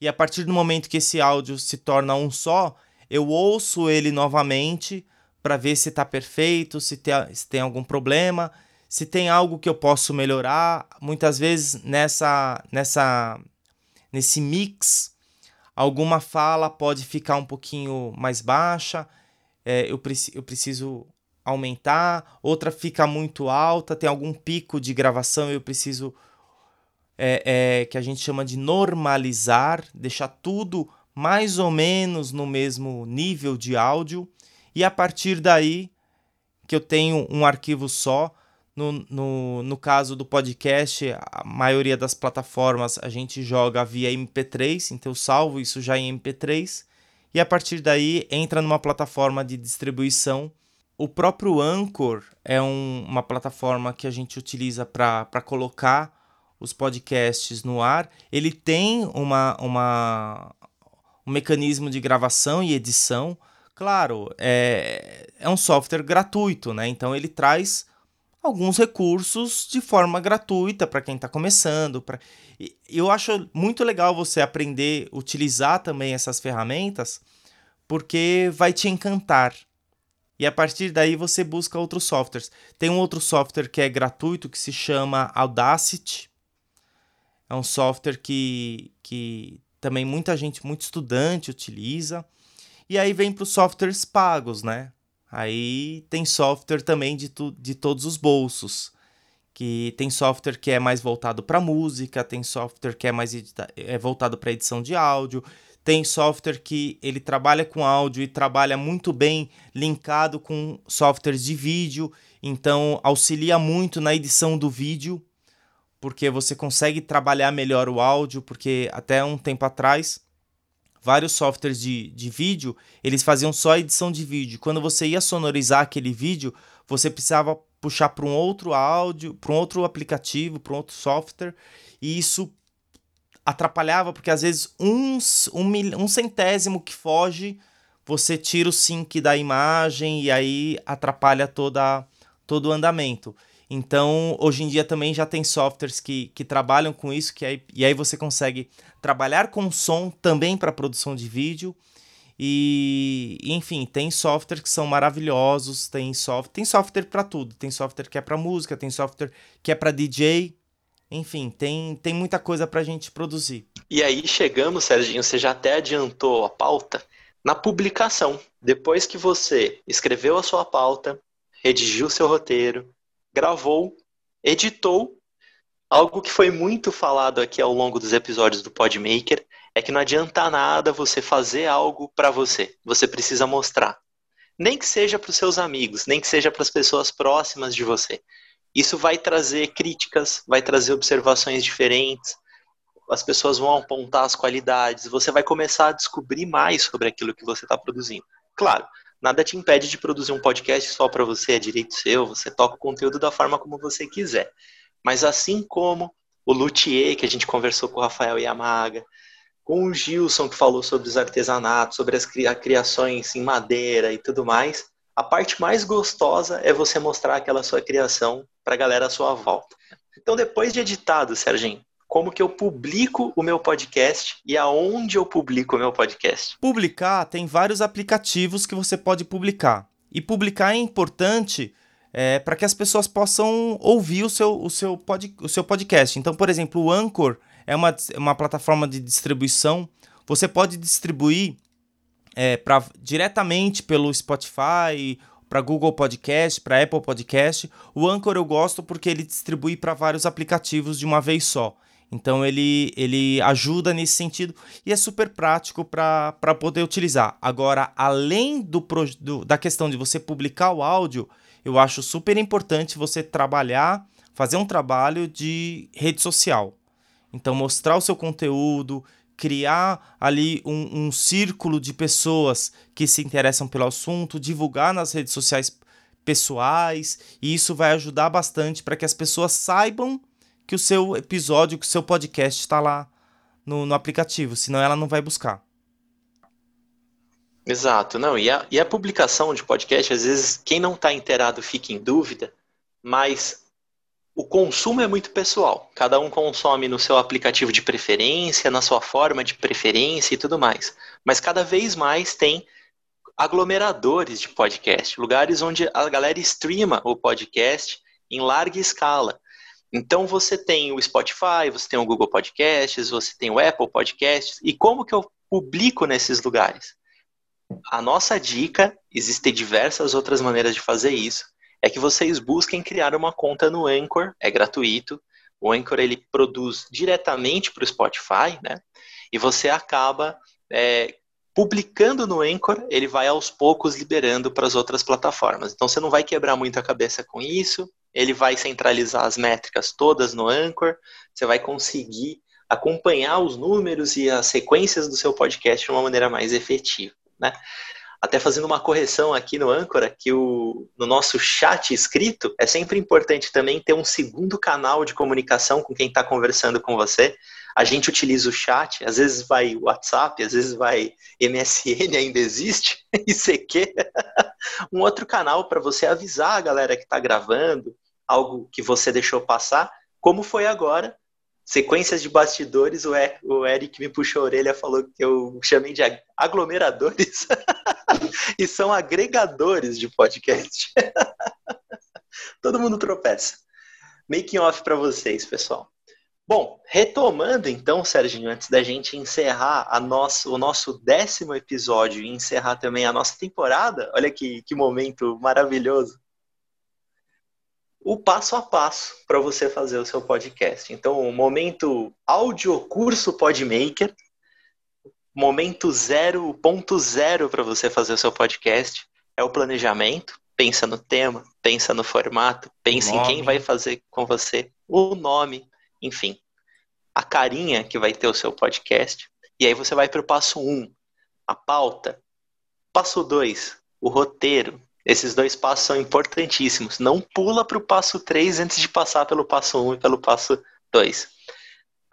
E a partir do momento que esse áudio se torna um só, eu ouço ele novamente para ver se está perfeito, se tem, se tem algum problema, se tem algo que eu posso melhorar. Muitas vezes nessa, nessa, nesse mix, alguma fala pode ficar um pouquinho mais baixa, é, eu, eu preciso aumentar, outra fica muito alta, tem algum pico de gravação, eu preciso é, é, que a gente chama de normalizar, deixar tudo mais ou menos no mesmo nível de áudio, e a partir daí que eu tenho um arquivo só. No, no, no caso do podcast, a maioria das plataformas a gente joga via MP3, então eu salvo isso já em MP3, e a partir daí entra numa plataforma de distribuição. O próprio Anchor é um, uma plataforma que a gente utiliza para colocar os podcasts no ar, ele tem uma, uma, um mecanismo de gravação e edição. Claro, é, é um software gratuito, né? Então ele traz alguns recursos de forma gratuita para quem está começando. Pra... Eu acho muito legal você aprender a utilizar também essas ferramentas, porque vai te encantar. E a partir daí você busca outros softwares. Tem um outro software que é gratuito que se chama Audacity. É um software que, que também muita gente, muito estudante utiliza. E aí vem para os softwares pagos, né? Aí tem software também de, tu, de todos os bolsos. Que tem software que é mais voltado para música, tem software que é mais é voltado para edição de áudio, tem software que ele trabalha com áudio e trabalha muito bem linkado com softwares de vídeo, então auxilia muito na edição do vídeo porque você consegue trabalhar melhor o áudio, porque até um tempo atrás vários softwares de, de vídeo, eles faziam só edição de vídeo. Quando você ia sonorizar aquele vídeo, você precisava puxar para um outro áudio, para um outro aplicativo, para um outro software, e isso atrapalhava, porque às vezes um, um, um centésimo que foge, você tira o sync da imagem e aí atrapalha toda, todo o andamento. Então, hoje em dia também já tem softwares que, que trabalham com isso, que aí, e aí você consegue trabalhar com som também para produção de vídeo. E, enfim, tem softwares que são maravilhosos, tem, soft, tem software para tudo, tem software que é para música, tem software que é para DJ, enfim, tem, tem muita coisa para a gente produzir. E aí chegamos, Serginho, você já até adiantou a pauta, na publicação. Depois que você escreveu a sua pauta, redigiu seu roteiro, gravou, editou. Algo que foi muito falado aqui ao longo dos episódios do Podmaker é que não adianta nada você fazer algo para você. Você precisa mostrar. Nem que seja para os seus amigos, nem que seja para as pessoas próximas de você. Isso vai trazer críticas, vai trazer observações diferentes. As pessoas vão apontar as qualidades. Você vai começar a descobrir mais sobre aquilo que você está produzindo. Claro, nada te impede de produzir um podcast só para você, é direito seu, você toca o conteúdo da forma como você quiser. Mas assim como o Luthier, que a gente conversou com o Rafael Yamaga, com o Gilson, que falou sobre os artesanatos, sobre as criações em madeira e tudo mais, a parte mais gostosa é você mostrar aquela sua criação para a galera à sua volta. Então, depois de editado, Serginho, como que eu publico o meu podcast e aonde eu publico o meu podcast. Publicar tem vários aplicativos que você pode publicar. E publicar é importante é, para que as pessoas possam ouvir o seu, o, seu pod, o seu podcast. Então, por exemplo, o Anchor é uma, uma plataforma de distribuição. Você pode distribuir é, pra, diretamente pelo Spotify, para Google Podcast, para Apple Podcast. O Anchor eu gosto porque ele distribui para vários aplicativos de uma vez só. Então ele, ele ajuda nesse sentido e é super prático para poder utilizar. Agora, além do, do, da questão de você publicar o áudio, eu acho super importante você trabalhar, fazer um trabalho de rede social. Então, mostrar o seu conteúdo, criar ali um, um círculo de pessoas que se interessam pelo assunto, divulgar nas redes sociais pessoais, e isso vai ajudar bastante para que as pessoas saibam que o seu episódio, que o seu podcast está lá no, no aplicativo, senão ela não vai buscar. Exato, não, e a, e a publicação de podcast, às vezes, quem não está inteirado fica em dúvida, mas o consumo é muito pessoal. Cada um consome no seu aplicativo de preferência, na sua forma de preferência e tudo mais. Mas cada vez mais tem aglomeradores de podcast, lugares onde a galera streama o podcast em larga escala. Então você tem o Spotify, você tem o Google Podcasts, você tem o Apple Podcasts. E como que eu publico nesses lugares? A nossa dica, existem diversas outras maneiras de fazer isso, é que vocês busquem criar uma conta no Anchor, é gratuito. O Anchor ele produz diretamente para o Spotify, né? E você acaba é, publicando no Anchor, ele vai aos poucos liberando para as outras plataformas. Então você não vai quebrar muito a cabeça com isso. Ele vai centralizar as métricas todas no Anchor. Você vai conseguir acompanhar os números e as sequências do seu podcast de uma maneira mais efetiva, né? até fazendo uma correção aqui no Âncora, que o, no nosso chat escrito é sempre importante também ter um segundo canal de comunicação com quem está conversando com você. A gente utiliza o chat, às vezes vai WhatsApp, às vezes vai MSN, ainda existe, ICQ. um outro canal para você avisar a galera que está gravando, algo que você deixou passar, como foi agora, sequências de bastidores, o, Eric me puxou a orelha falou que eu chamei de aglomeradores e são agregadores de podcast. Todo mundo tropeça. Making off para vocês, pessoal. Bom, retomando então, Sérgio, antes da gente encerrar a nosso, o nosso décimo episódio e encerrar também a nossa temporada, olha que, que momento maravilhoso o passo a passo para você fazer o seu podcast. Então, o momento áudio curso Podmaker, momento 0.0 para você fazer o seu podcast é o planejamento. Pensa no tema, pensa no formato, pensa em quem vai fazer com você, o nome, enfim, a carinha que vai ter o seu podcast. E aí você vai para o passo 1, um, a pauta. Passo 2, o roteiro. Esses dois passos são importantíssimos. Não pula para o passo 3 antes de passar pelo passo 1 e pelo passo 2.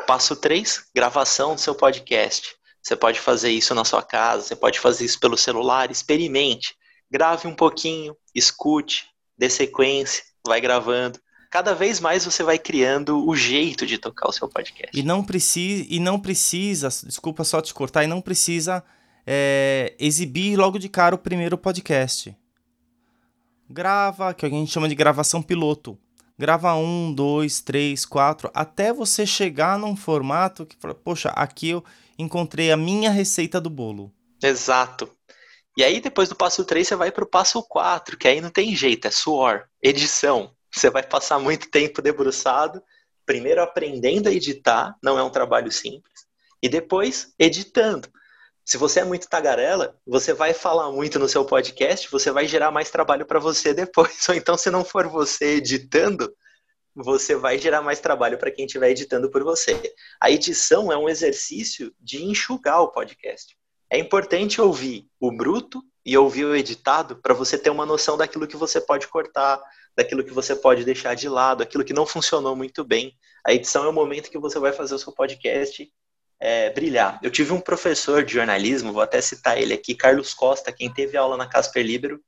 Passo 3, gravação do seu podcast. Você pode fazer isso na sua casa, você pode fazer isso pelo celular, experimente. Grave um pouquinho, escute, dê sequência, vai gravando. Cada vez mais você vai criando o jeito de tocar o seu podcast. E não precisa, e não precisa, desculpa só te cortar, e não precisa é, exibir logo de cara o primeiro podcast grava, que a gente chama de gravação piloto. Grava um, dois, três, quatro, até você chegar num formato que fala, poxa, aqui eu encontrei a minha receita do bolo. Exato. E aí, depois do passo 3, você vai para o passo 4, que aí não tem jeito, é suor, edição. Você vai passar muito tempo debruçado, primeiro aprendendo a editar, não é um trabalho simples, e depois editando. Se você é muito tagarela, você vai falar muito no seu podcast, você vai gerar mais trabalho para você depois. Ou então, se não for você editando, você vai gerar mais trabalho para quem estiver editando por você. A edição é um exercício de enxugar o podcast. É importante ouvir o bruto e ouvir o editado para você ter uma noção daquilo que você pode cortar, daquilo que você pode deixar de lado, aquilo que não funcionou muito bem. A edição é o momento que você vai fazer o seu podcast é, brilhar. Eu tive um professor de jornalismo, vou até citar ele aqui, Carlos Costa, quem teve aula na Casper Libero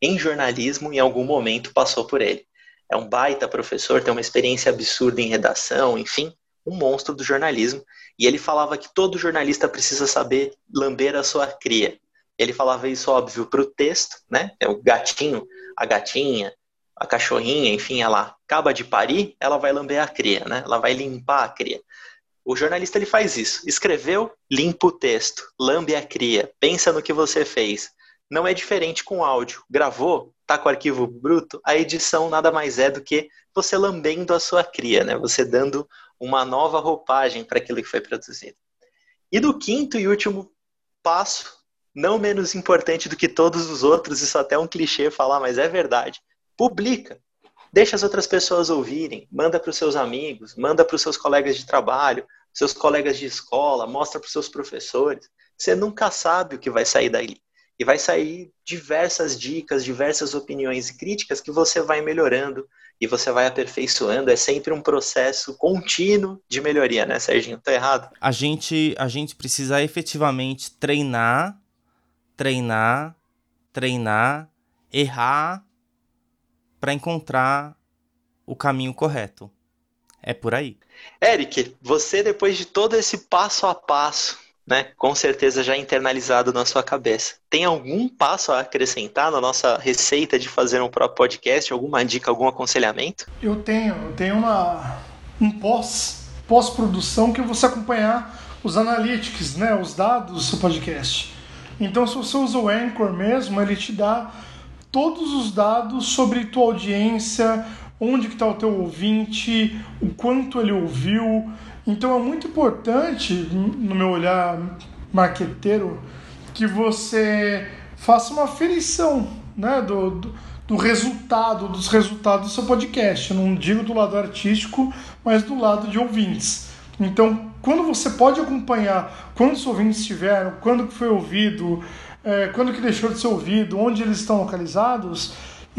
em jornalismo, em algum momento passou por ele. É um baita professor, tem uma experiência absurda em redação, enfim, um monstro do jornalismo. E ele falava que todo jornalista precisa saber lamber a sua cria. Ele falava isso, óbvio, para o texto, né? É o gatinho, a gatinha, a cachorrinha, enfim, ela acaba de parir, ela vai lamber a cria, né? Ela vai limpar a cria. O jornalista ele faz isso. Escreveu, limpa o texto, lambe a cria, pensa no que você fez. Não é diferente com áudio. Gravou, tá com o arquivo bruto, a edição nada mais é do que você lambendo a sua cria, né? Você dando uma nova roupagem para aquilo que foi produzido. E do quinto e último passo, não menos importante do que todos os outros, isso até é um clichê falar, mas é verdade. Publica. Deixa as outras pessoas ouvirem, manda para os seus amigos, manda para os seus colegas de trabalho, seus colegas de escola, mostra para os seus professores. Você nunca sabe o que vai sair daí. E vai sair diversas dicas, diversas opiniões e críticas que você vai melhorando e você vai aperfeiçoando. É sempre um processo contínuo de melhoria, né, Serginho? Tá errado? A gente, a gente precisa efetivamente treinar, treinar, treinar, errar para encontrar o caminho correto. É por aí. Eric, você depois de todo esse passo a passo, né, com certeza já internalizado na sua cabeça, tem algum passo a acrescentar na nossa receita de fazer um próprio podcast? Alguma dica, algum aconselhamento? Eu tenho, eu tenho uma um pós pós-produção que você acompanhar os analytics, né, os dados do seu podcast. Então, se você usa o Anchor mesmo, ele te dá todos os dados sobre tua audiência, onde que está o teu ouvinte, o quanto ele ouviu. Então é muito importante, no meu olhar marqueteiro, que você faça uma aferição né, do, do, do, resultado, dos resultados do seu podcast. Eu não digo do lado artístico, mas do lado de ouvintes. Então, quando você pode acompanhar quantos ouvintes tiveram, quando que foi ouvido, é, quando que deixou de ser ouvido, onde eles estão localizados,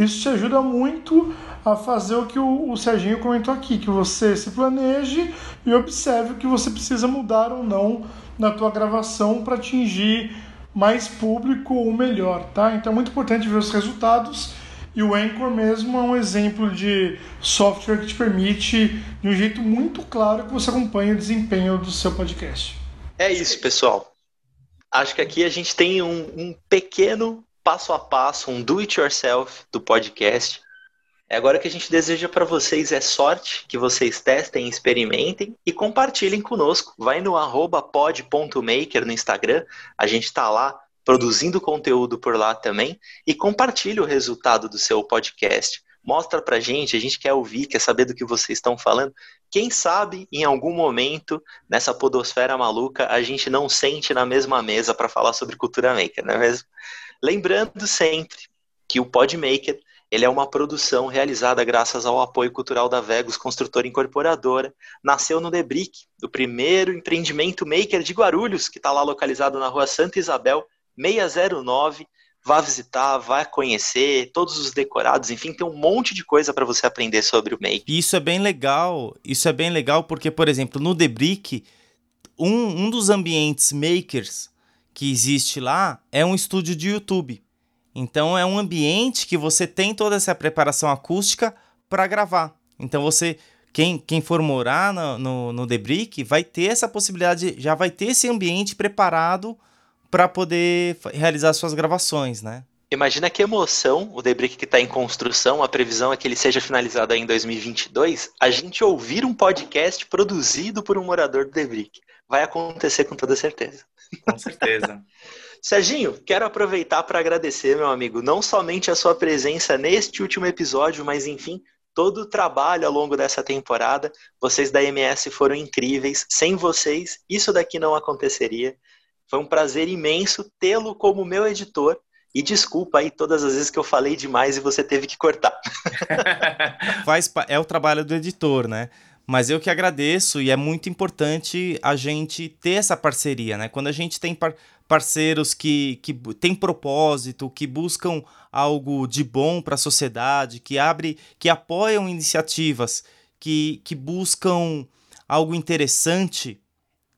isso te ajuda muito a fazer o que o, Serginho comentou aqui, que você se planeje e observe o que você precisa mudar ou não na tua gravação para atingir mais público ou melhor, tá? Então é muito importante ver os resultados e o Anchor mesmo é um exemplo de software que te permite, de um jeito muito claro, que você acompanhe o desempenho do seu podcast. É isso, pessoal. Acho que aqui a gente tem um, um pequeno passo a passo, um do it yourself do podcast. É agora que a gente deseja para vocês é sorte, que vocês testem, experimentem e compartilhem conosco. Vai no pod.maker no Instagram, a gente está lá produzindo conteúdo por lá também e compartilhe o resultado do seu podcast. Mostra pra gente, a gente quer ouvir, quer saber do que vocês estão falando. Quem sabe em algum momento nessa podosfera maluca a gente não sente na mesma mesa para falar sobre cultura maker, não é mesmo? Lembrando sempre que o Podmaker ele é uma produção realizada graças ao apoio cultural da Vegos Construtora Incorporadora. Nasceu no Debrick, o primeiro empreendimento maker de Guarulhos, que está lá localizado na rua Santa Isabel, 609. Vá visitar, vá conhecer todos os decorados, enfim, tem um monte de coisa para você aprender sobre o make. Isso é bem legal. Isso é bem legal porque, por exemplo, no Debrick, um, um dos ambientes makers que existe lá é um estúdio de YouTube. Então é um ambiente que você tem toda essa preparação acústica para gravar. Então você, quem, quem for morar no, no, no vai ter essa possibilidade, já vai ter esse ambiente preparado para poder realizar suas gravações, né? Imagina que emoção o The Brick que está em construção, a previsão é que ele seja finalizado em 2022, a gente ouvir um podcast produzido por um morador do The Brick. Vai acontecer com toda certeza. Com certeza. Serginho, quero aproveitar para agradecer, meu amigo, não somente a sua presença neste último episódio, mas enfim, todo o trabalho ao longo dessa temporada. Vocês da MS foram incríveis. Sem vocês, isso daqui não aconteceria. Foi um prazer imenso tê-lo como meu editor. E desculpa aí todas as vezes que eu falei demais e você teve que cortar. Faz, é o trabalho do editor, né? Mas eu que agradeço e é muito importante a gente ter essa parceria, né? Quando a gente tem par parceiros que, que têm propósito, que buscam algo de bom para a sociedade, que abre, que apoiam iniciativas, que, que buscam algo interessante,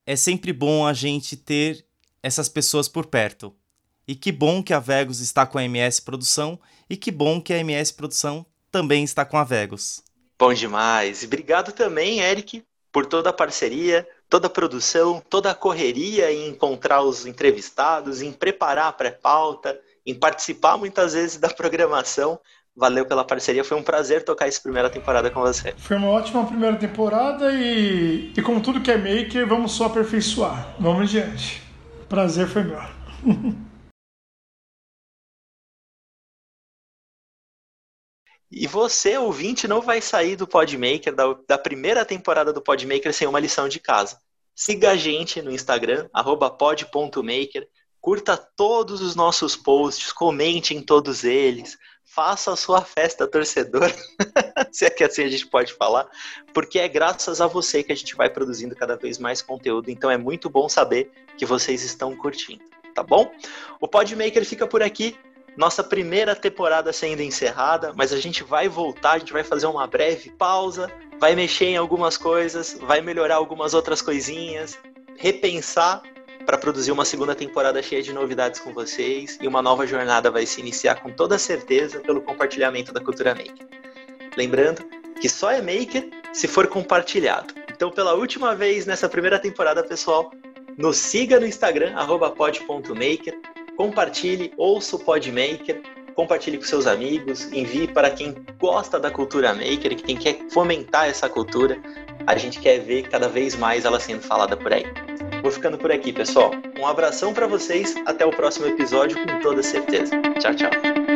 é sempre bom a gente ter essas pessoas por perto. E que bom que a Vegos está com a MS Produção e que bom que a MS Produção também está com a Vegos. Bom demais. Obrigado também, Eric, por toda a parceria, toda a produção, toda a correria em encontrar os entrevistados, em preparar a pré-pauta, em participar muitas vezes da programação. Valeu pela parceria, foi um prazer tocar essa primeira temporada com você. Foi uma ótima primeira temporada e, e como tudo que é maker, vamos só aperfeiçoar. Vamos adiante. Prazer foi meu. E você, ouvinte, não vai sair do Podmaker, da, da primeira temporada do Podmaker, sem uma lição de casa. Siga a gente no Instagram, pod.maker, curta todos os nossos posts, comente em todos eles, faça a sua festa torcedor, se é que assim a gente pode falar, porque é graças a você que a gente vai produzindo cada vez mais conteúdo, então é muito bom saber que vocês estão curtindo, tá bom? O Podmaker fica por aqui, nossa primeira temporada sendo encerrada, mas a gente vai voltar, a gente vai fazer uma breve pausa, vai mexer em algumas coisas, vai melhorar algumas outras coisinhas, repensar para produzir uma segunda temporada cheia de novidades com vocês e uma nova jornada vai se iniciar com toda certeza pelo compartilhamento da cultura maker. Lembrando que só é maker se for compartilhado. Então, pela última vez nessa primeira temporada, pessoal, nos siga no Instagram @pod.maker, compartilhe, ouça o Podmaker, compartilhe com seus amigos, envie para quem gosta da cultura maker, quem quer fomentar essa cultura. A gente quer ver cada vez mais ela sendo falada por aí. Vou ficando por aqui, pessoal. Um abração para vocês, até o próximo episódio com toda certeza. Tchau, tchau.